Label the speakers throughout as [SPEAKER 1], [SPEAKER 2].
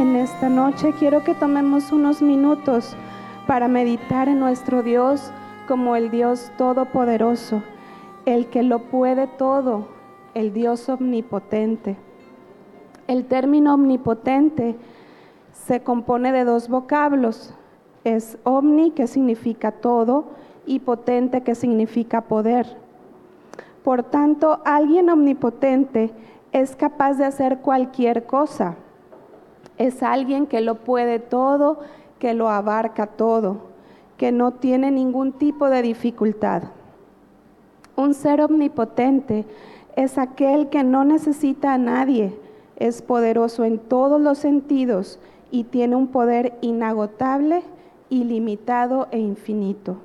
[SPEAKER 1] en esta noche quiero que tomemos unos minutos para meditar en nuestro Dios como el Dios todopoderoso, el que lo puede todo, el Dios omnipotente. El término omnipotente se compone de dos vocablos. Es omni, que significa todo, y potente, que significa poder. Por tanto, alguien omnipotente es capaz de hacer cualquier cosa. Es alguien que lo puede todo, que lo abarca todo, que no tiene ningún tipo de dificultad. Un ser omnipotente es aquel que no necesita a nadie, es poderoso en todos los sentidos y tiene un poder inagotable, ilimitado e infinito.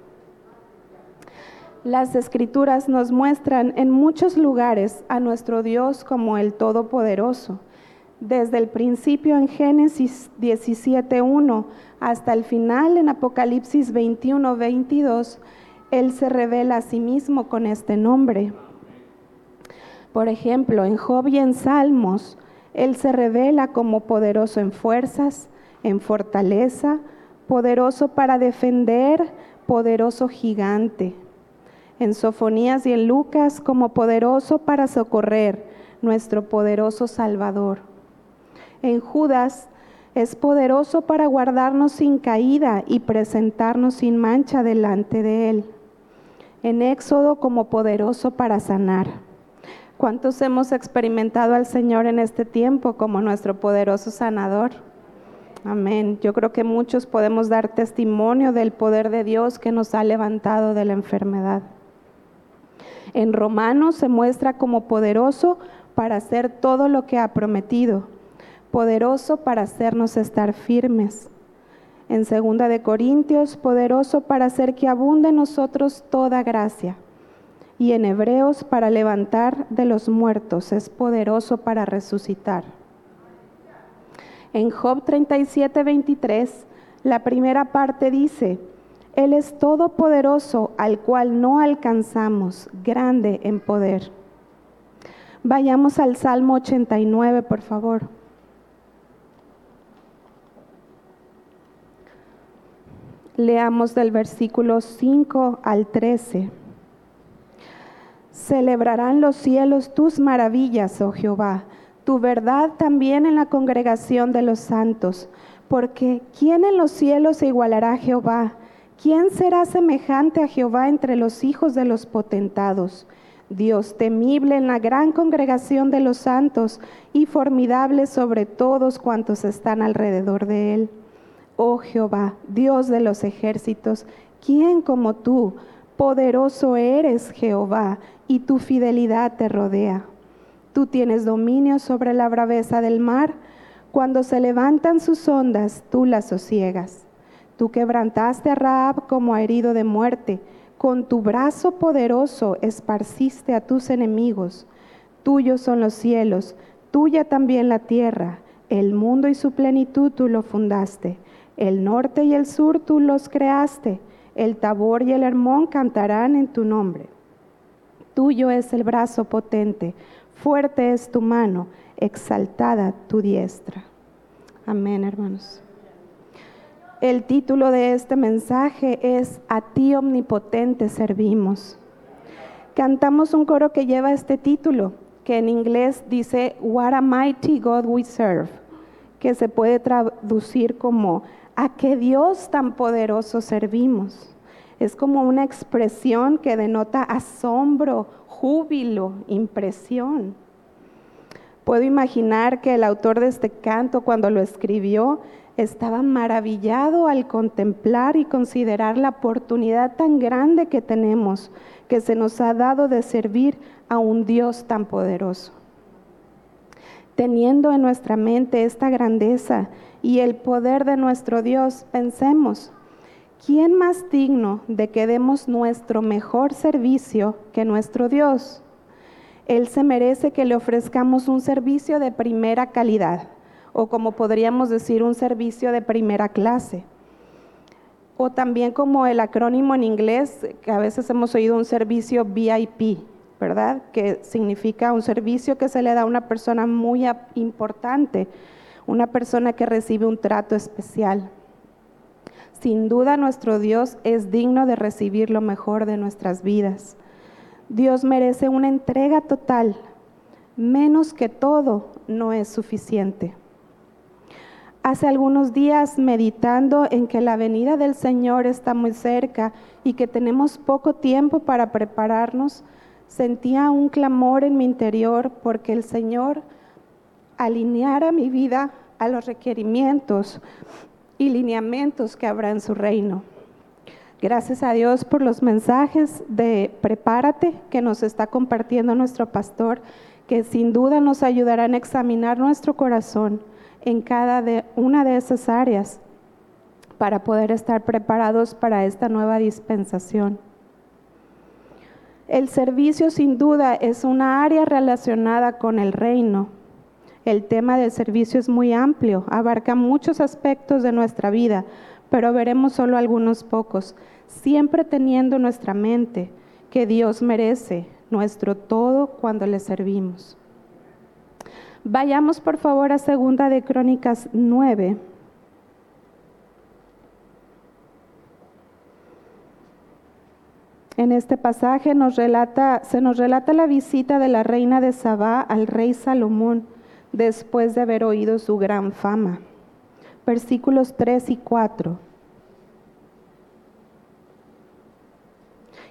[SPEAKER 1] Las escrituras nos muestran en muchos lugares a nuestro Dios como el Todopoderoso. Desde el principio en Génesis 17.1 hasta el final en Apocalipsis 21.22, Él se revela a sí mismo con este nombre. Por ejemplo, en Job y en Salmos, Él se revela como poderoso en fuerzas, en fortaleza, poderoso para defender, poderoso gigante en Sofonías y en Lucas como poderoso para socorrer, nuestro poderoso Salvador. En Judas es poderoso para guardarnos sin caída y presentarnos sin mancha delante de Él. En Éxodo como poderoso para sanar. ¿Cuántos hemos experimentado al Señor en este tiempo como nuestro poderoso sanador? Amén. Yo creo que muchos podemos dar testimonio del poder de Dios que nos ha levantado de la enfermedad. En Romanos se muestra como poderoso para hacer todo lo que ha prometido, poderoso para hacernos estar firmes. En segunda de Corintios, poderoso para hacer que abunde en nosotros toda gracia. Y en Hebreos, para levantar de los muertos, es poderoso para resucitar. En Job 37, 23, la primera parte dice, él es todopoderoso al cual no alcanzamos, grande en poder. Vayamos al Salmo 89, por favor. Leamos del versículo 5 al 13. Celebrarán los cielos tus maravillas, oh Jehová, tu verdad también en la congregación de los santos, porque ¿quién en los cielos se igualará a Jehová? ¿Quién será semejante a Jehová entre los hijos de los potentados? Dios temible en la gran congregación de los santos y formidable sobre todos cuantos están alrededor de él. Oh Jehová, Dios de los ejércitos, ¿quién como tú? Poderoso eres Jehová, y tu fidelidad te rodea. Tú tienes dominio sobre la braveza del mar. Cuando se levantan sus ondas, tú las sosiegas. Tú quebrantaste a Raab como herido de muerte. Con tu brazo poderoso esparciste a tus enemigos. Tuyos son los cielos, tuya también la tierra. El mundo y su plenitud tú lo fundaste. El norte y el sur tú los creaste. El Tabor y el Hermón cantarán en tu nombre. Tuyo es el brazo potente, fuerte es tu mano, exaltada tu diestra. Amén, hermanos. El título de este mensaje es A ti omnipotente servimos. Cantamos un coro que lleva este título, que en inglés dice What a mighty God we serve, que se puede traducir como ¿A qué Dios tan poderoso servimos? Es como una expresión que denota asombro, júbilo, impresión. Puedo imaginar que el autor de este canto cuando lo escribió estaba maravillado al contemplar y considerar la oportunidad tan grande que tenemos, que se nos ha dado de servir a un Dios tan poderoso. Teniendo en nuestra mente esta grandeza y el poder de nuestro Dios, pensemos, ¿quién más digno de que demos nuestro mejor servicio que nuestro Dios? Él se merece que le ofrezcamos un servicio de primera calidad o como podríamos decir un servicio de primera clase. O también como el acrónimo en inglés, que a veces hemos oído un servicio VIP, ¿verdad? Que significa un servicio que se le da a una persona muy importante, una persona que recibe un trato especial. Sin duda nuestro Dios es digno de recibir lo mejor de nuestras vidas. Dios merece una entrega total. Menos que todo no es suficiente. Hace algunos días meditando en que la venida del Señor está muy cerca y que tenemos poco tiempo para prepararnos, sentía un clamor en mi interior porque el Señor alineara mi vida a los requerimientos y lineamientos que habrá en su reino. Gracias a Dios por los mensajes de prepárate que nos está compartiendo nuestro pastor, que sin duda nos ayudarán a examinar nuestro corazón en cada de, una de esas áreas para poder estar preparados para esta nueva dispensación. El servicio sin duda es una área relacionada con el reino. El tema del servicio es muy amplio, abarca muchos aspectos de nuestra vida, pero veremos solo algunos pocos, siempre teniendo nuestra mente que Dios merece nuestro todo cuando le servimos. Vayamos por favor a segunda de Crónicas 9. En este pasaje se nos relata la visita de la reina de Sabá al rey Salomón después de haber oído su gran fama. Versículos 3 y 4.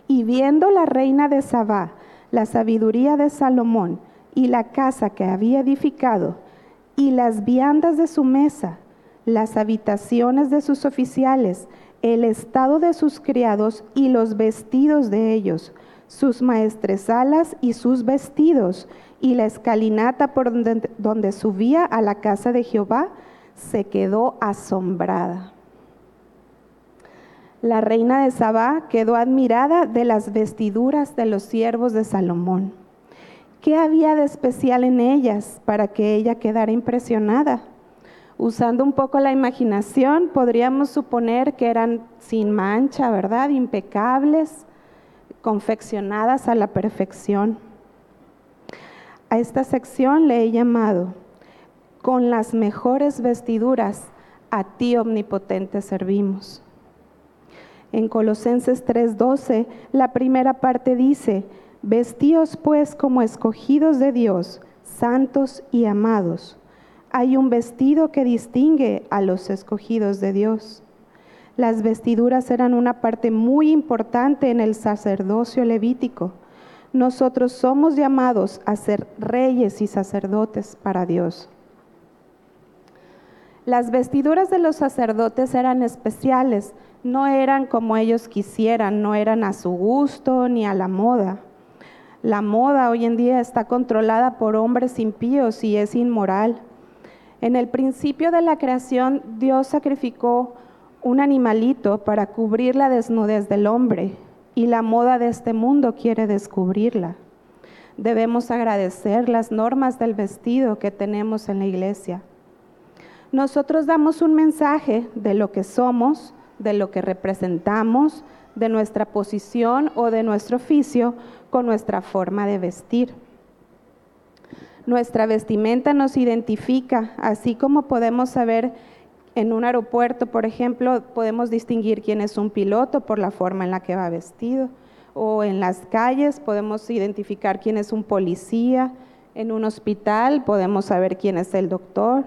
[SPEAKER 1] Y viendo la reina de Sabá la sabiduría de Salomón, y la casa que había edificado, y las viandas de su mesa, las habitaciones de sus oficiales, el estado de sus criados y los vestidos de ellos, sus maestresalas y sus vestidos, y la escalinata por donde, donde subía a la casa de Jehová, se quedó asombrada. La reina de Sabá quedó admirada de las vestiduras de los siervos de Salomón ¿Qué había de especial en ellas para que ella quedara impresionada? Usando un poco la imaginación, podríamos suponer que eran sin mancha, ¿verdad? Impecables, confeccionadas a la perfección. A esta sección le he llamado, con las mejores vestiduras, a ti omnipotente servimos. En Colosenses 3:12, la primera parte dice, Vestíos pues como escogidos de Dios, santos y amados. Hay un vestido que distingue a los escogidos de Dios. Las vestiduras eran una parte muy importante en el sacerdocio levítico. Nosotros somos llamados a ser reyes y sacerdotes para Dios. Las vestiduras de los sacerdotes eran especiales, no eran como ellos quisieran, no eran a su gusto ni a la moda. La moda hoy en día está controlada por hombres impíos y es inmoral. En el principio de la creación, Dios sacrificó un animalito para cubrir la desnudez del hombre y la moda de este mundo quiere descubrirla. Debemos agradecer las normas del vestido que tenemos en la iglesia. Nosotros damos un mensaje de lo que somos, de lo que representamos, de nuestra posición o de nuestro oficio con nuestra forma de vestir. Nuestra vestimenta nos identifica, así como podemos saber en un aeropuerto, por ejemplo, podemos distinguir quién es un piloto por la forma en la que va vestido, o en las calles podemos identificar quién es un policía, en un hospital podemos saber quién es el doctor.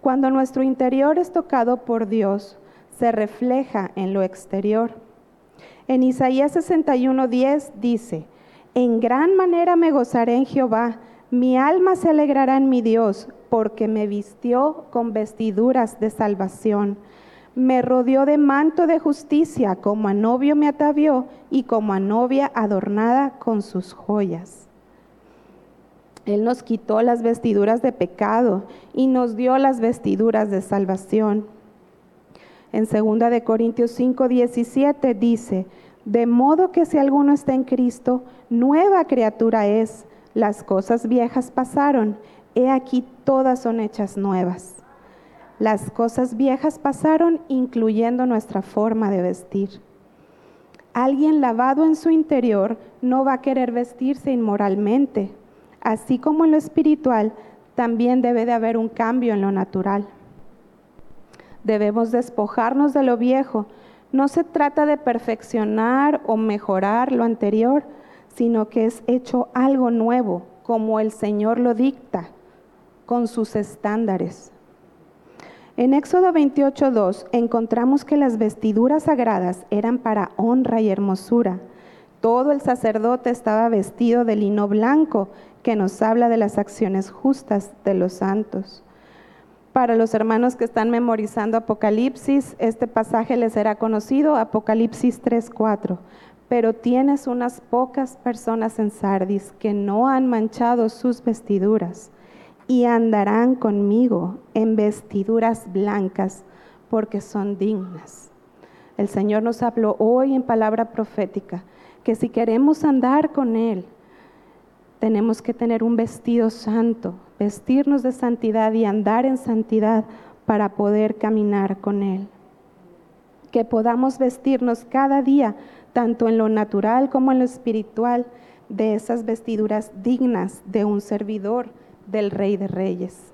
[SPEAKER 1] Cuando nuestro interior es tocado por Dios, se refleja en lo exterior. En Isaías 61:10 dice, en gran manera me gozaré en Jehová, mi alma se alegrará en mi Dios, porque me vistió con vestiduras de salvación. Me rodeó de manto de justicia, como a novio me atavió y como a novia adornada con sus joyas. Él nos quitó las vestiduras de pecado y nos dio las vestiduras de salvación. En 2 de Corintios 5, 17 dice, de modo que si alguno está en Cristo, nueva criatura es. Las cosas viejas pasaron, he aquí todas son hechas nuevas. Las cosas viejas pasaron incluyendo nuestra forma de vestir. Alguien lavado en su interior no va a querer vestirse inmoralmente. Así como en lo espiritual, también debe de haber un cambio en lo natural. Debemos despojarnos de lo viejo. No se trata de perfeccionar o mejorar lo anterior, sino que es hecho algo nuevo, como el Señor lo dicta, con sus estándares. En Éxodo 28.2 encontramos que las vestiduras sagradas eran para honra y hermosura. Todo el sacerdote estaba vestido de lino blanco, que nos habla de las acciones justas de los santos. Para los hermanos que están memorizando Apocalipsis, este pasaje les será conocido, Apocalipsis 3.4 pero tienes unas pocas personas en Sardis que no han manchado sus vestiduras y andarán conmigo en vestiduras blancas porque son dignas. El Señor nos habló hoy en palabra profética que si queremos andar con Él, tenemos que tener un vestido santo, vestirnos de santidad y andar en santidad para poder caminar con Él. Que podamos vestirnos cada día tanto en lo natural como en lo espiritual, de esas vestiduras dignas de un servidor del Rey de Reyes.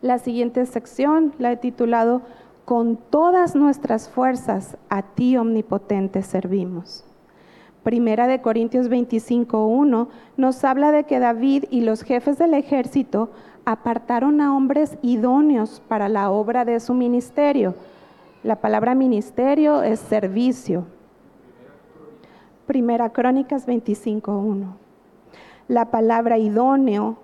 [SPEAKER 1] La siguiente sección la he titulado Con todas nuestras fuerzas a ti omnipotente servimos. Primera de Corintios 25.1 nos habla de que David y los jefes del ejército apartaron a hombres idóneos para la obra de su ministerio la palabra ministerio es servicio. Primera Crónicas 25.1. La palabra idóneo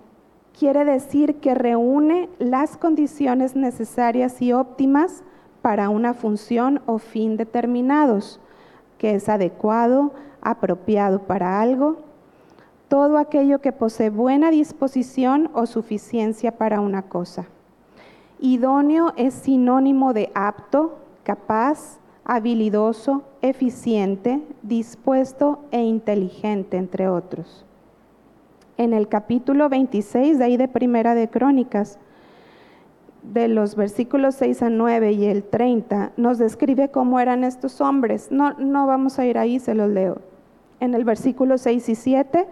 [SPEAKER 1] quiere decir que reúne las condiciones necesarias y óptimas para una función o fin determinados, que es adecuado, apropiado para algo, todo aquello que posee buena disposición o suficiencia para una cosa. Idóneo es sinónimo de apto, capaz, habilidoso, eficiente, dispuesto e inteligente, entre otros. En el capítulo 26 de ahí de Primera de Crónicas, de los versículos 6 a 9 y el 30, nos describe cómo eran estos hombres. No, no vamos a ir ahí, se los leo. En el versículo 6 y 7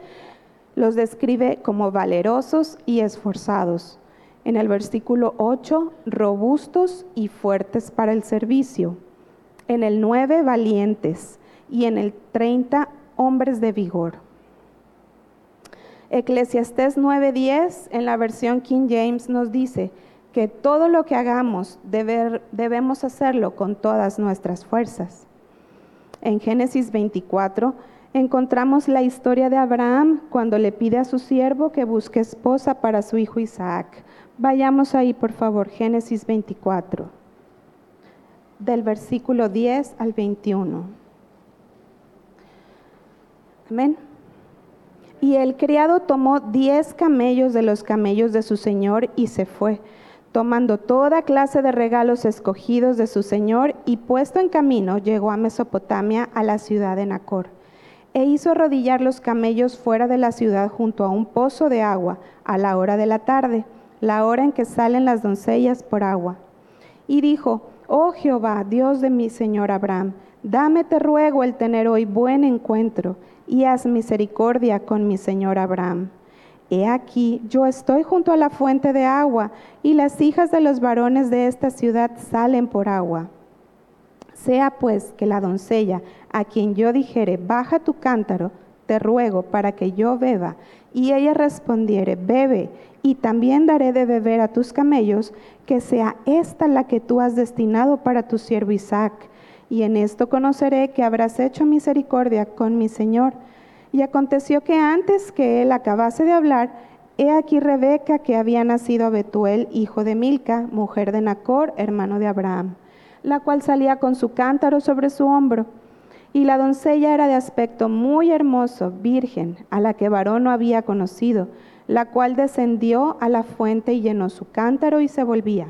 [SPEAKER 1] los describe como valerosos y esforzados en el versículo 8, robustos y fuertes para el servicio. En el 9, valientes. Y en el 30, hombres de vigor. Eclesiastés 9:10 en la versión King James nos dice que todo lo que hagamos debemos hacerlo con todas nuestras fuerzas. En Génesis 24 encontramos la historia de Abraham cuando le pide a su siervo que busque esposa para su hijo Isaac. Vayamos ahí, por favor, Génesis 24, del versículo 10 al 21. Amén. Y el criado tomó diez camellos de los camellos de su señor y se fue, tomando toda clase de regalos escogidos de su señor y puesto en camino llegó a Mesopotamia, a la ciudad de Nacor. E hizo arrodillar los camellos fuera de la ciudad junto a un pozo de agua a la hora de la tarde la hora en que salen las doncellas por agua. Y dijo, Oh Jehová, Dios de mi Señor Abraham, dame te ruego el tener hoy buen encuentro y haz misericordia con mi Señor Abraham. He aquí, yo estoy junto a la fuente de agua, y las hijas de los varones de esta ciudad salen por agua. Sea pues que la doncella, a quien yo dijere, baja tu cántaro, te ruego para que yo beba, y ella respondiere, bebe, y también daré de beber a tus camellos, que sea esta la que tú has destinado para tu siervo Isaac. Y en esto conoceré que habrás hecho misericordia con mi Señor. Y aconteció que antes que él acabase de hablar, he aquí Rebeca, que había nacido a Betuel, hijo de Milca, mujer de Nacor, hermano de Abraham, la cual salía con su cántaro sobre su hombro. Y la doncella era de aspecto muy hermoso, virgen, a la que varón no había conocido la cual descendió a la fuente y llenó su cántaro y se volvía.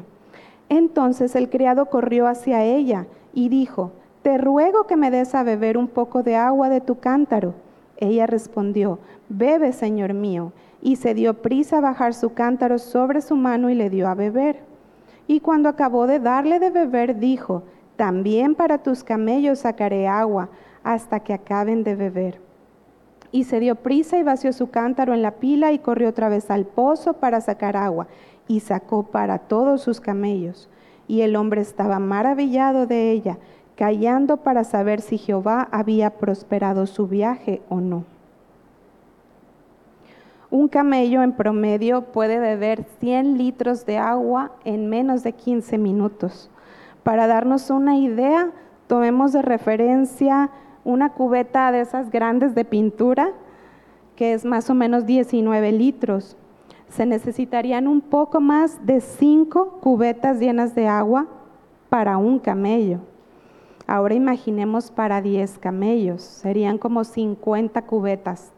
[SPEAKER 1] Entonces el criado corrió hacia ella y dijo, Te ruego que me des a beber un poco de agua de tu cántaro. Ella respondió, Bebe, señor mío, y se dio prisa a bajar su cántaro sobre su mano y le dio a beber. Y cuando acabó de darle de beber, dijo, También para tus camellos sacaré agua hasta que acaben de beber. y se dio prisa y vació su cántaro en la pila y corrió otra vez al pozo para sacar agua y sacó para todos sus camellos. Y el hombre estaba maravillado de ella, callando para saber si Jehová había prosperado su viaje o no. Un camello en promedio puede beber 100 litros de agua en menos de 15 minutos. Para darnos una idea, tomemos de referencia una cubeta de esas grandes de pintura, que es más o menos 19 litros. Se necesitarían un poco más de 5 cubetas llenas de agua para un camello. Ahora imaginemos para 10 camellos, serían como 50 cubetas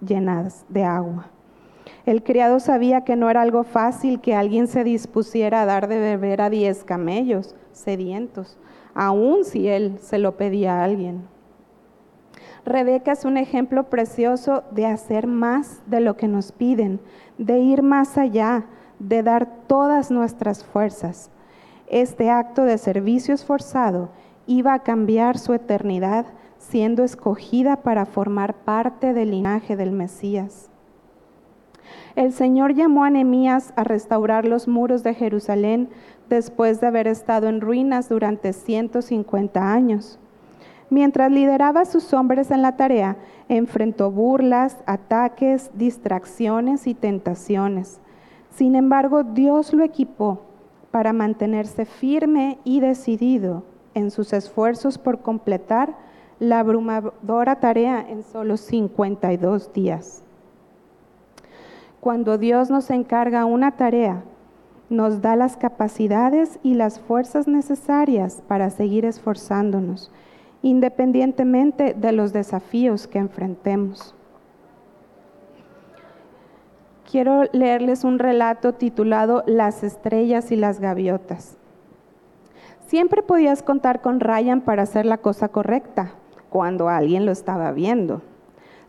[SPEAKER 1] llenadas de agua. El criado sabía que no era algo fácil que alguien se dispusiera a dar de beber a 10 camellos sedientos, aun si él se lo pedía a alguien. Rebeca es un ejemplo precioso de hacer más de lo que nos piden, de ir más allá, de dar todas nuestras fuerzas. Este acto de servicio esforzado iba a cambiar su eternidad siendo escogida para formar parte del linaje del Mesías. El Señor llamó a Nehemías a restaurar los muros de Jerusalén después de haber estado en ruinas durante 150 años. Mientras lideraba a sus hombres en la tarea, enfrentó burlas, ataques, distracciones y tentaciones. Sin embargo, Dios lo equipó para mantenerse firme y decidido en sus esfuerzos por completar la abrumadora tarea en solo 52 días. Cuando Dios nos encarga una tarea, nos da las capacidades y las fuerzas necesarias para seguir esforzándonos independientemente de los desafíos que enfrentemos. Quiero leerles un relato titulado Las estrellas y las gaviotas. Siempre podías contar con Ryan para hacer la cosa correcta cuando alguien lo estaba viendo.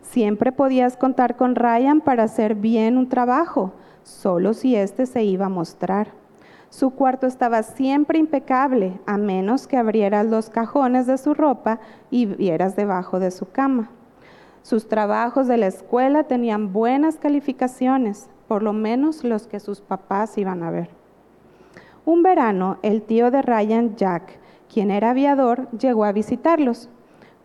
[SPEAKER 1] Siempre podías contar con Ryan para hacer bien un trabajo, solo si éste se iba a mostrar. Su cuarto estaba siempre impecable, a menos que abrieras los cajones de su ropa y vieras debajo de su cama. Sus trabajos de la escuela tenían buenas calificaciones, por lo menos los que sus papás iban a ver. Un verano, el tío de Ryan, Jack, quien era aviador, llegó a visitarlos.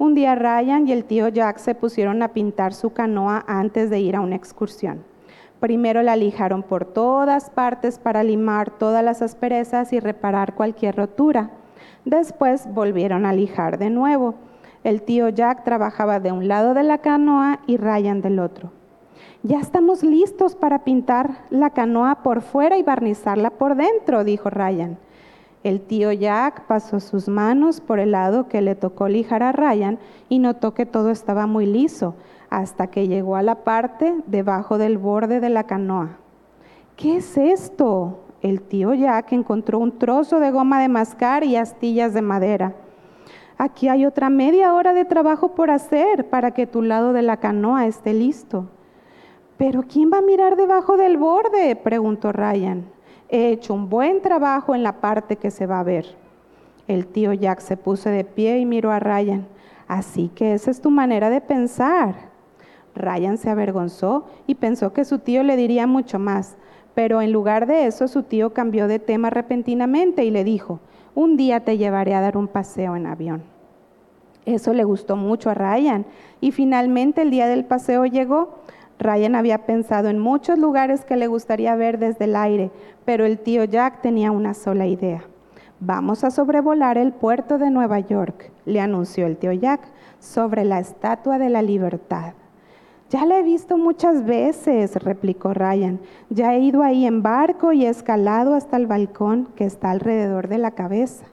[SPEAKER 1] Un día Ryan y el tío Jack se pusieron a pintar su canoa antes de ir a una excursión. Primero la lijaron por todas partes para limar todas las asperezas y reparar cualquier rotura. Después volvieron a lijar de nuevo. El tío Jack trabajaba de un lado de la canoa y Ryan del otro. Ya estamos listos para pintar la canoa por fuera y barnizarla por dentro, dijo Ryan. El tío Jack pasó sus manos por el lado que le tocó lijar a Ryan y notó que todo estaba muy liso hasta que llegó a la parte debajo del borde de la canoa. ¿Qué es esto? El tío Jack encontró un trozo de goma de mascar y astillas de madera. Aquí hay otra media hora de trabajo por hacer para que tu lado de la canoa esté listo. Pero ¿quién va a mirar debajo del borde? preguntó Ryan. He hecho un buen trabajo en la parte que se va a ver. El tío Jack se puso de pie y miró a Ryan. Así que esa es tu manera de pensar. Ryan se avergonzó y pensó que su tío le diría mucho más, pero en lugar de eso su tío cambió de tema repentinamente y le dijo, un día te llevaré a dar un paseo en avión. Eso le gustó mucho a Ryan y finalmente el día del paseo llegó. Ryan había pensado en muchos lugares que le gustaría ver desde el aire, pero el tío Jack tenía una sola idea. Vamos a sobrevolar el puerto de Nueva York, le anunció el tío Jack, sobre la Estatua de la Libertad. Ya la he visto muchas veces, replicó Ryan. Ya he ido ahí en barco y he escalado hasta el balcón que está alrededor de la cabeza.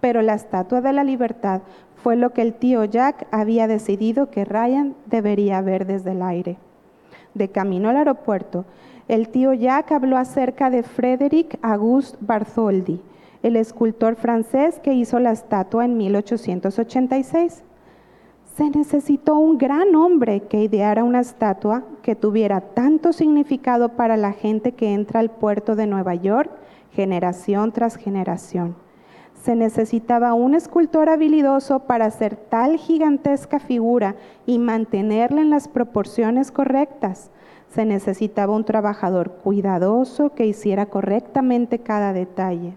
[SPEAKER 1] Pero la estatua de la libertad fue lo que el tío Jack había decidido que Ryan debería ver desde el aire. De camino al aeropuerto, el tío Jack habló acerca de Frédéric Auguste Bartholdi, el escultor francés que hizo la estatua en 1886 se necesitó un gran hombre que ideara una estatua que tuviera tanto significado para la gente que entra al puerto de Nueva York generación tras generación. Se necesitaba un escultor habilidoso para hacer tal gigantesca figura y mantenerla en las proporciones correctas. Se necesitaba un trabajador cuidadoso que hiciera correctamente cada detalle.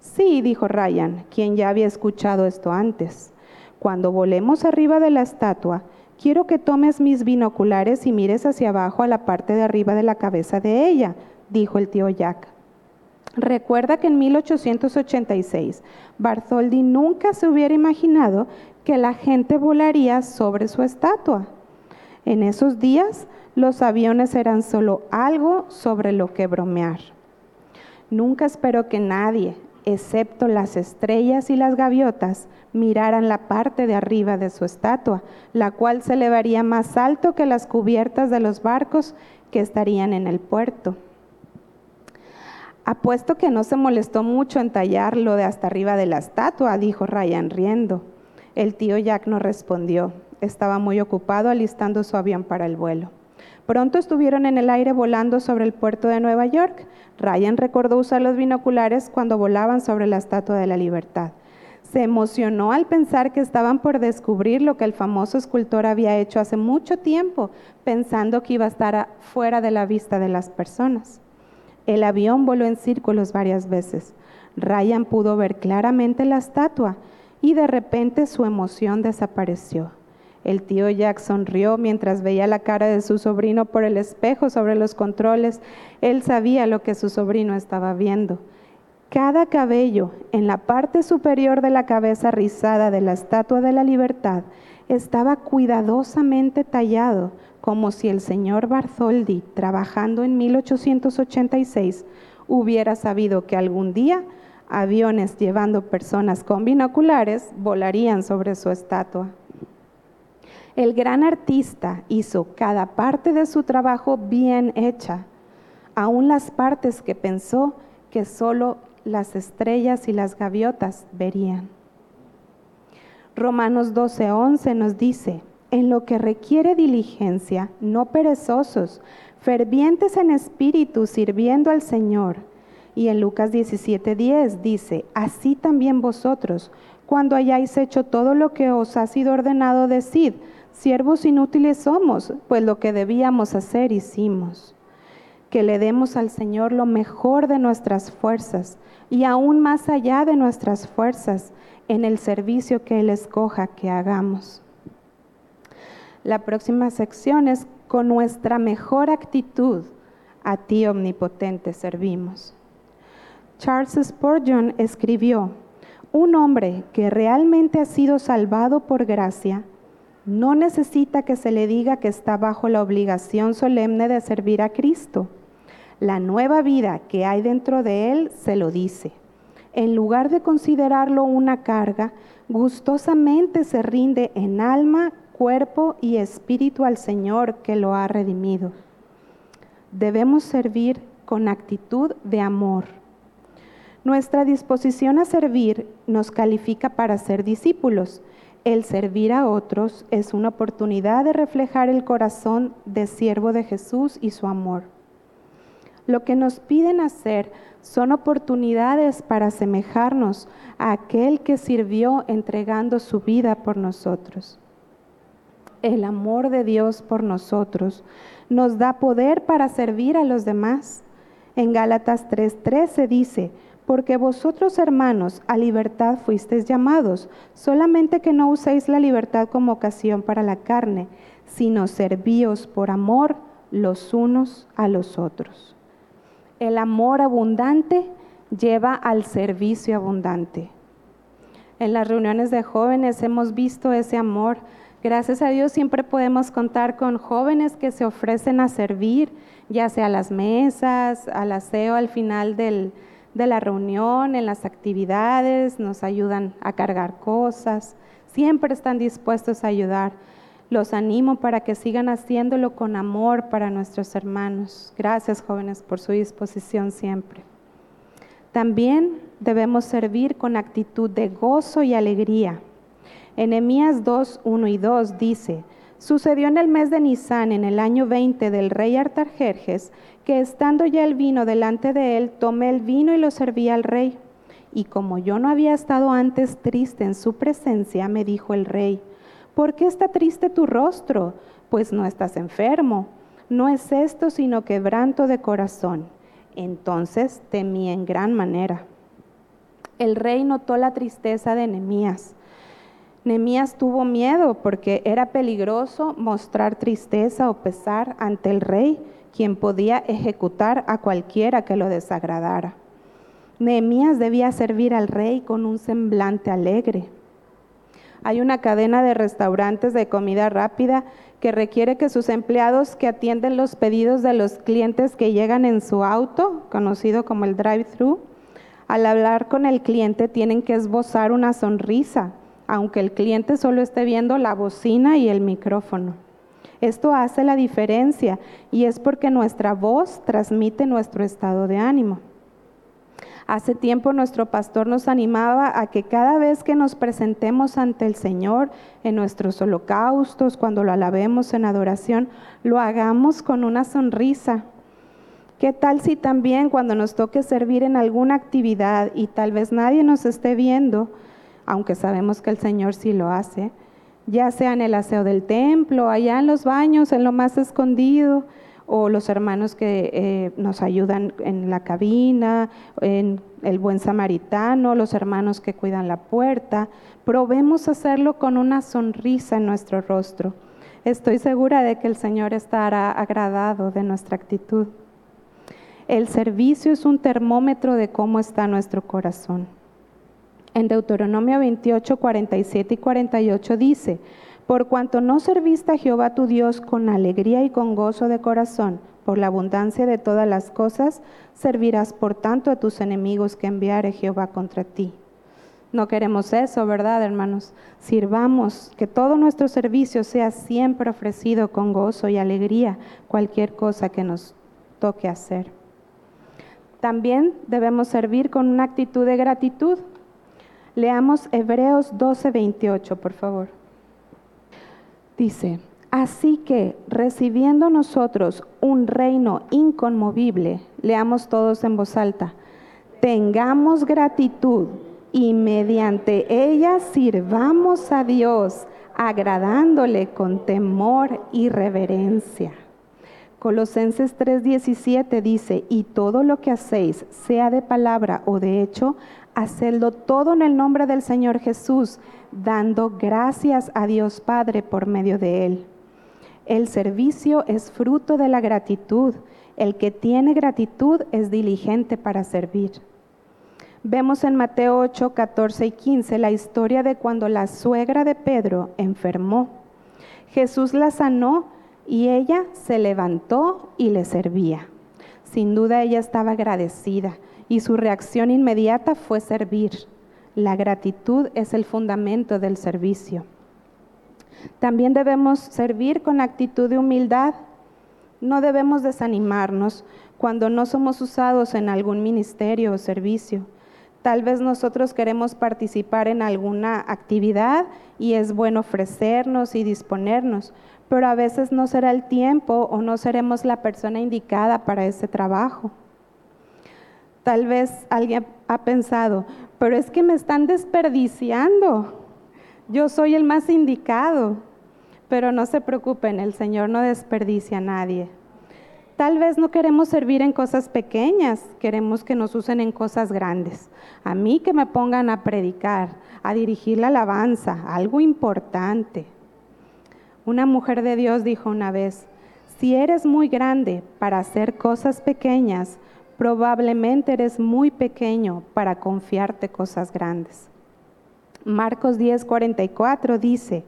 [SPEAKER 1] Sí, dijo Ryan, quien ya había escuchado esto antes. Cuando volemos arriba de la estatua, quiero que tomes mis binoculares y mires hacia abajo a la parte de arriba de la cabeza de ella, dijo el tío Jack. Recuerda que en 1886 Bartholdi nunca se hubiera imaginado que la gente volaría sobre su estatua. En esos días los aviones eran solo algo sobre lo que bromear. Nunca esperó que nadie, excepto las estrellas y las gaviotas, miraran la parte de arriba de su estatua, la cual se elevaría más alto que las cubiertas de los barcos que estarían en el puerto. Apuesto que no se molestó mucho en tallarlo de hasta arriba de la estatua, dijo Ryan riendo. El tío Jack no respondió. Estaba muy ocupado alistando su avión para el vuelo. Pronto estuvieron en el aire volando sobre el puerto de Nueva York. Ryan recordó usar los binoculares cuando volaban sobre la Estatua de la Libertad. Se emocionó al pensar que estaban por descubrir lo que el famoso escultor había hecho hace mucho tiempo, pensando que iba a estar fuera de la vista de las personas. El avión voló en círculos varias veces. Ryan pudo ver claramente la estatua y de repente su emoción desapareció. El tío Jack sonrió mientras veía la cara de su sobrino por el espejo sobre los controles. Él sabía lo que su sobrino estaba viendo. Cada cabello en la parte superior de la cabeza rizada de la Estatua de la Libertad estaba cuidadosamente tallado, como si el señor Bartholdi, trabajando en 1886, hubiera sabido que algún día aviones llevando personas con binoculares volarían sobre su estatua. El gran artista hizo cada parte de su trabajo bien hecha, aun las partes que pensó que solo las estrellas y las gaviotas verían. Romanos 12:11 nos dice, en lo que requiere diligencia, no perezosos, fervientes en espíritu, sirviendo al Señor. Y en Lucas 17:10 dice, así también vosotros, cuando hayáis hecho todo lo que os ha sido ordenado, decid, Siervos inútiles somos, pues lo que debíamos hacer hicimos. Que le demos al Señor lo mejor de nuestras fuerzas y aún más allá de nuestras fuerzas en el servicio que Él escoja que hagamos. La próxima sección es con nuestra mejor actitud a ti omnipotente servimos. Charles Spurgeon escribió, un hombre que realmente ha sido salvado por gracia, no necesita que se le diga que está bajo la obligación solemne de servir a Cristo. La nueva vida que hay dentro de él se lo dice. En lugar de considerarlo una carga, gustosamente se rinde en alma, cuerpo y espíritu al Señor que lo ha redimido. Debemos servir con actitud de amor. Nuestra disposición a servir nos califica para ser discípulos el servir a otros es una oportunidad de reflejar el corazón de siervo de Jesús y su amor. Lo que nos piden hacer son oportunidades para asemejarnos a aquel que sirvió entregando su vida por nosotros. El amor de Dios por nosotros nos da poder para servir a los demás. En Gálatas 3:13 dice, porque vosotros, hermanos, a libertad fuisteis llamados, solamente que no uséis la libertad como ocasión para la carne, sino servíos por amor los unos a los otros. El amor abundante lleva al servicio abundante. En las reuniones de jóvenes hemos visto ese amor. Gracias a Dios siempre podemos contar con jóvenes que se ofrecen a servir, ya sea a las mesas, al aseo al final de la reunión, en las actividades, nos ayudan a cargar cosas, siempre están dispuestos a ayudar. Los animo para que sigan haciéndolo con amor para nuestros hermanos. Gracias jóvenes por su disposición siempre. También debemos servir con actitud de gozo y alegría. Enemías 2, 1 y 2 dice, Sucedió en el mes de Nisan, en el año 20 del rey Artajerjes, que estando ya el vino delante de él, tomé el vino y lo serví al rey. Y como yo no había estado antes triste en su presencia, me dijo el rey, ¿por qué está triste tu rostro? Pues no estás enfermo. No es esto sino quebranto de corazón. Entonces temí en gran manera. El rey notó la tristeza de Nehemías. Nehemías tuvo miedo porque era peligroso mostrar tristeza o pesar ante el rey, quien podía ejecutar a cualquiera que lo desagradara. Nehemías debía servir al rey con un semblante alegre. Hay una cadena de restaurantes de comida rápida que requiere que sus empleados que atienden los pedidos de los clientes que llegan en su auto, conocido como el drive-thru, al hablar con el cliente tienen que esbozar una sonrisa, aunque el cliente solo esté viendo la bocina y el micrófono. Esto hace la diferencia y es porque nuestra voz transmite nuestro estado de ánimo. Hace tiempo nuestro pastor nos animaba a que cada vez que nos presentemos ante el Señor en nuestros holocaustos, cuando lo alabemos en adoración, lo hagamos con una sonrisa. ¿Qué tal si también cuando nos toque servir en alguna actividad y tal vez nadie nos esté viendo, aunque sabemos que el Señor sí lo hace, ya sea en el aseo del templo, allá en los baños, en lo más escondido, o los hermanos que eh, nos ayudan en la cabina, en el buen samaritano, los hermanos que cuidan la puerta. Probemos hacerlo con una sonrisa en nuestro rostro. Estoy segura de que el Señor estará agradado de nuestra actitud. El servicio es un termómetro de cómo está nuestro corazón. En Deuteronomio 28, 47 y 48 dice, por cuanto no serviste a Jehová tu Dios con alegría y con gozo de corazón, por la abundancia de todas las cosas, servirás por tanto a tus enemigos que enviare Jehová contra ti. No queremos eso, ¿verdad, hermanos? Sirvamos, que todo nuestro servicio sea siempre ofrecido con gozo y alegría, cualquier cosa que nos toque hacer. También debemos servir con una actitud de gratitud. Leamos Hebreos 12, 28, por favor. Dice, así que recibiendo nosotros un reino inconmovible, leamos todos en voz alta, tengamos gratitud y mediante ella sirvamos a Dios, agradándole con temor y reverencia. Colosenses 3:17 dice, y todo lo que hacéis, sea de palabra o de hecho, hacedlo todo en el nombre del Señor Jesús, dando gracias a Dios Padre por medio de él. El servicio es fruto de la gratitud. El que tiene gratitud es diligente para servir. Vemos en Mateo 8, 14 y 15 la historia de cuando la suegra de Pedro enfermó. Jesús la sanó y ella se levantó y le servía. Sin duda ella estaba agradecida y su reacción inmediata fue servir. La gratitud es el fundamento del servicio. También debemos servir con actitud de humildad. No debemos desanimarnos cuando no somos usados en algún ministerio o servicio. Tal vez nosotros queremos participar en alguna actividad y es bueno ofrecernos y disponernos, pero a veces no será el tiempo o no seremos la persona indicada para ese trabajo. Tal vez alguien ha pensado, pero es que me están desperdiciando. Yo soy el más indicado. Pero no se preocupen, el Señor no desperdicia a nadie. Tal vez no queremos servir en cosas pequeñas, queremos que nos usen en cosas grandes. A mí que me pongan a predicar, a dirigir la alabanza, algo importante. Una mujer de Dios dijo una vez, si eres muy grande para hacer cosas pequeñas, probablemente eres muy pequeño para confiarte cosas grandes. Marcos 10:44 dice,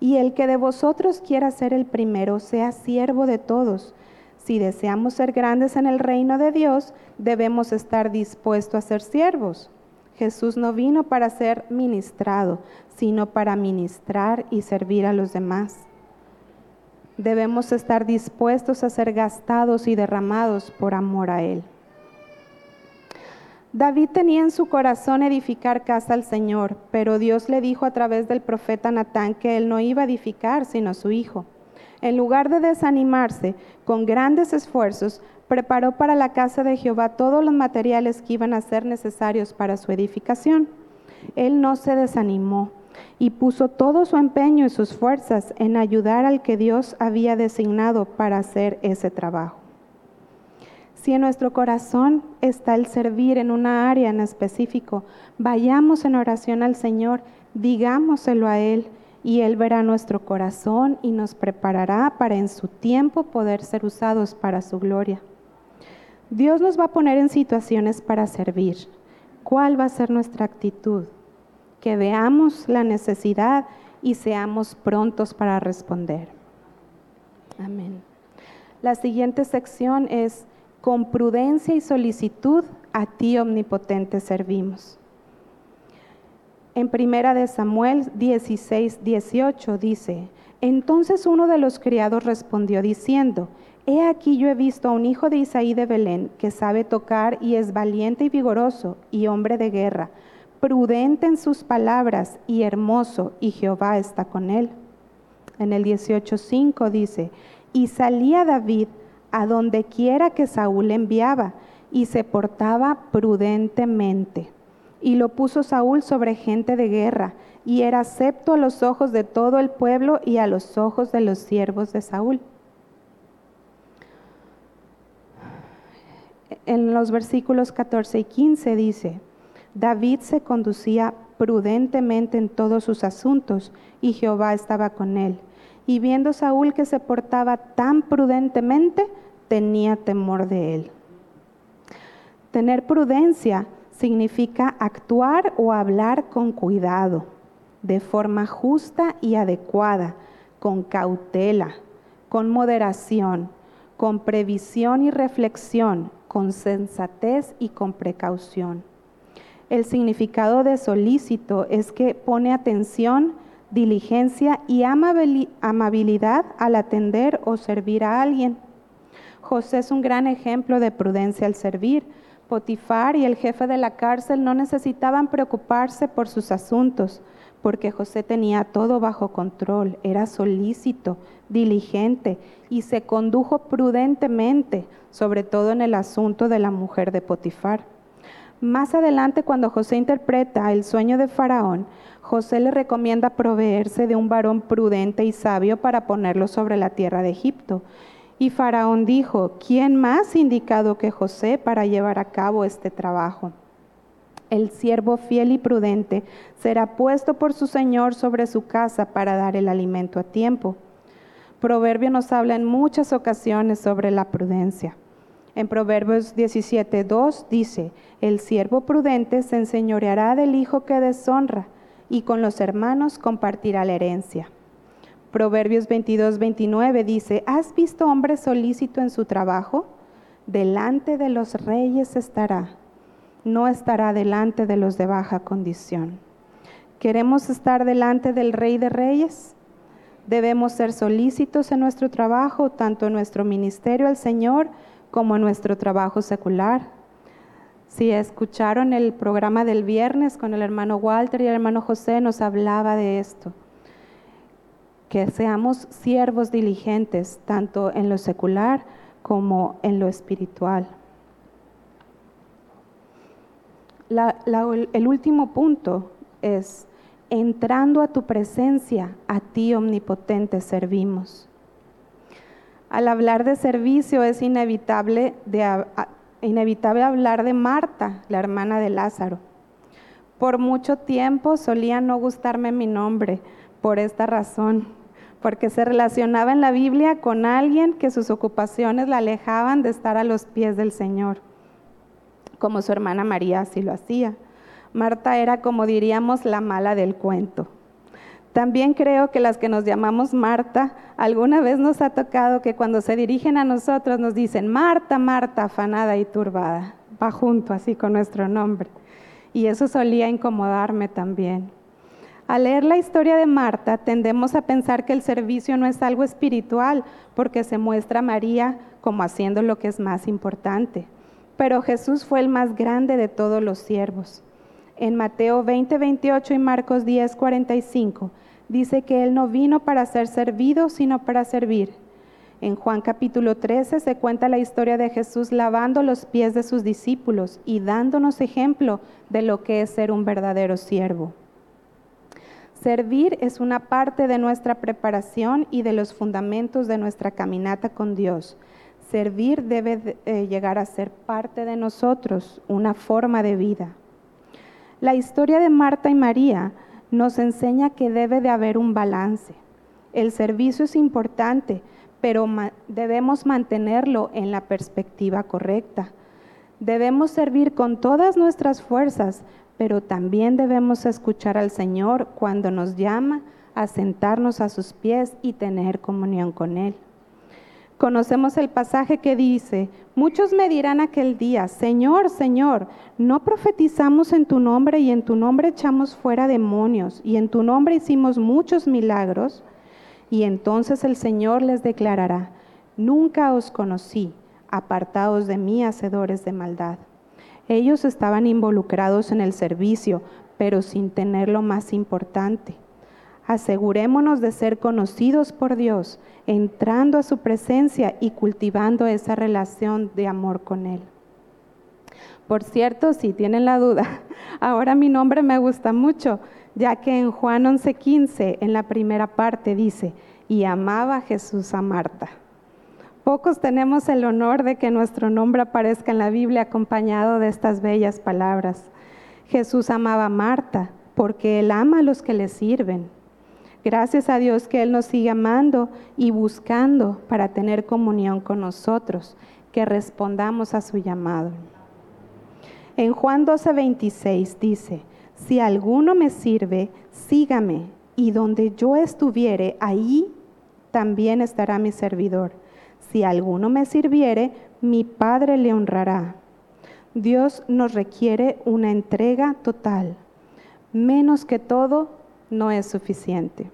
[SPEAKER 1] y el que de vosotros quiera ser el primero, sea siervo de todos. Si deseamos ser grandes en el reino de Dios, debemos estar dispuestos a ser siervos. Jesús no vino para ser ministrado, sino para ministrar y servir a los demás. Debemos estar dispuestos a ser gastados y derramados por amor a Él. David tenía en su corazón edificar casa al Señor, pero Dios le dijo a través del profeta Natán que él no iba a edificar, sino su hijo. En lugar de desanimarse con grandes esfuerzos, preparó para la casa de Jehová todos los materiales que iban a ser necesarios para su edificación. Él no se desanimó y puso todo su empeño y sus fuerzas en ayudar al que Dios había designado para hacer ese trabajo. Si en nuestro corazón está el servir en una área en específico, vayamos en oración al Señor, digámoselo a Él y Él verá nuestro corazón y nos preparará para en su tiempo poder ser usados para su gloria. Dios nos va a poner en situaciones para servir. ¿Cuál va a ser nuestra actitud? Que veamos la necesidad y seamos prontos para responder. Amén. La siguiente sección es con prudencia y solicitud a ti omnipotente servimos. En primera de Samuel 16, 18 dice, entonces uno de los criados respondió diciendo, He aquí yo he visto a un hijo de Isaí de Belén que sabe tocar y es valiente y vigoroso y hombre de guerra, prudente en sus palabras y hermoso, y Jehová está con él. En el 18.5 dice, y salía David a donde quiera que Saúl enviaba, y se portaba prudentemente. Y lo puso Saúl sobre gente de guerra, y era acepto a los ojos de todo el pueblo y a los ojos de los siervos de Saúl. En los versículos 14 y 15 dice, David se conducía prudentemente en todos sus asuntos, y Jehová estaba con él. Y viendo Saúl que se portaba tan prudentemente, tenía temor de él. Tener prudencia significa actuar o hablar con cuidado, de forma justa y adecuada, con cautela, con moderación, con previsión y reflexión, con sensatez y con precaución. El significado de solícito es que pone atención, diligencia y amabilidad al atender o servir a alguien. José es un gran ejemplo de prudencia al servir. Potifar y el jefe de la cárcel no necesitaban preocuparse por sus asuntos, porque José tenía todo bajo control, era solícito, diligente y se condujo prudentemente, sobre todo en el asunto de la mujer de Potifar. Más adelante, cuando José interpreta el sueño de Faraón, José le recomienda proveerse de un varón prudente y sabio para ponerlo sobre la tierra de Egipto. Y Faraón dijo, ¿quién más indicado que José para llevar a cabo este trabajo? El siervo fiel y prudente será puesto por su Señor sobre su casa para dar el alimento a tiempo. Proverbio nos habla en muchas ocasiones sobre la prudencia. En Proverbios 17.2 dice, el siervo prudente se enseñoreará del hijo que deshonra y con los hermanos compartirá la herencia. Proverbios 22, 29 dice, ¿has visto hombre solícito en su trabajo? Delante de los reyes estará, no estará delante de los de baja condición. ¿Queremos estar delante del rey de reyes? Debemos ser solícitos en nuestro trabajo, tanto en nuestro ministerio al Señor como en nuestro trabajo secular. Si escucharon el programa del viernes con el hermano Walter y el hermano José, nos hablaba de esto que seamos siervos diligentes tanto en lo secular como en lo espiritual. el último punto es, entrando a tu presencia, a ti omnipotente servimos. Al hablar de servicio es inevitable, inevitable hablar de Marta, la hermana de Lázaro. Por mucho tiempo solía no gustarme mi nombre por esta razón porque se relacionaba en la Biblia con alguien que sus ocupaciones la alejaban de estar a los pies del Señor, como su hermana María así lo hacía. Marta era, como diríamos, la mala del cuento. También creo que las que nos llamamos Marta, alguna vez nos ha tocado que cuando se dirigen a nosotros nos dicen, Marta, Marta, afanada y turbada. Va junto así con nuestro nombre. Y eso solía incomodarme también. Al leer la historia de Marta, tendemos a pensar que el servicio no es algo espiritual, porque se muestra a María como haciendo lo que es más importante. Pero Jesús fue el más grande de todos los siervos. En Mateo 20, 28 y Marcos 10, 45, dice que Él no vino para ser servido, sino para servir. En Juan capítulo 13 se cuenta la historia de Jesús lavando los pies de sus discípulos y dándonos ejemplo de lo que es ser un verdadero siervo. Servir es una parte de nuestra preparación y de los fundamentos de nuestra caminata con Dios. Servir debe eh, llegar a ser parte de nosotros, una forma de vida. La historia de Marta y María nos enseña que debe de haber un balance. El servicio es importante, pero debemos mantenerlo en la perspectiva correcta. Debemos servir con todas nuestras fuerzas, pero también debemos escuchar al Señor cuando nos llama a sentarnos a sus pies y tener comunión con Él. Conocemos el pasaje que dice, muchos me dirán aquel día, Señor, Señor, ¿no profetizamos en tu nombre y en tu nombre echamos fuera demonios y en tu nombre hicimos muchos milagros? Y entonces el Señor les declarará, nunca os conocí, apartados de mí, hacedores de maldad. Ellos estaban involucrados en el servicio, pero sin tener lo más importante. Asegurémonos de ser conocidos por Dios, entrando a su presencia y cultivando esa relación de amor con Él. Por cierto, si tienen la duda, ahora mi nombre me gusta mucho ya que en Juan 11:15, en la primera parte, dice, y amaba Jesús a Marta. Pocos tenemos el honor de que nuestro nombre aparezca en la Biblia acompañado de estas bellas palabras. Jesús amaba a Marta porque Él ama a los que le sirven. Gracias a Dios que Él nos sigue amando y buscando para tener comunión con nosotros, que respondamos a su llamado. En Juan 12:26 dice, si alguno me sirve, sígame, y donde yo estuviere, ahí también estará mi servidor. Si alguno me sirviere, mi Padre le honrará. Dios nos requiere una entrega total. Menos que todo no es suficiente.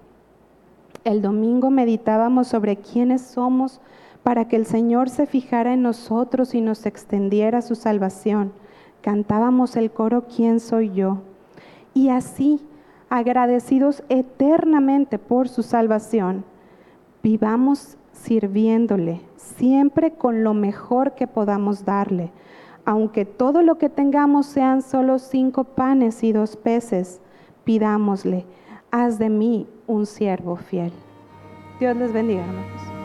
[SPEAKER 1] El domingo meditábamos sobre quiénes somos para que el Señor se fijara en nosotros y nos extendiera su salvación. Cantábamos el coro ¿Quién soy yo? y así, agradecidos eternamente por su salvación, vivamos sirviéndole, siempre con lo mejor que podamos darle. Aunque todo lo que tengamos sean solo cinco panes y dos peces, pidámosle, haz de mí un siervo fiel. Dios les bendiga, hermanos.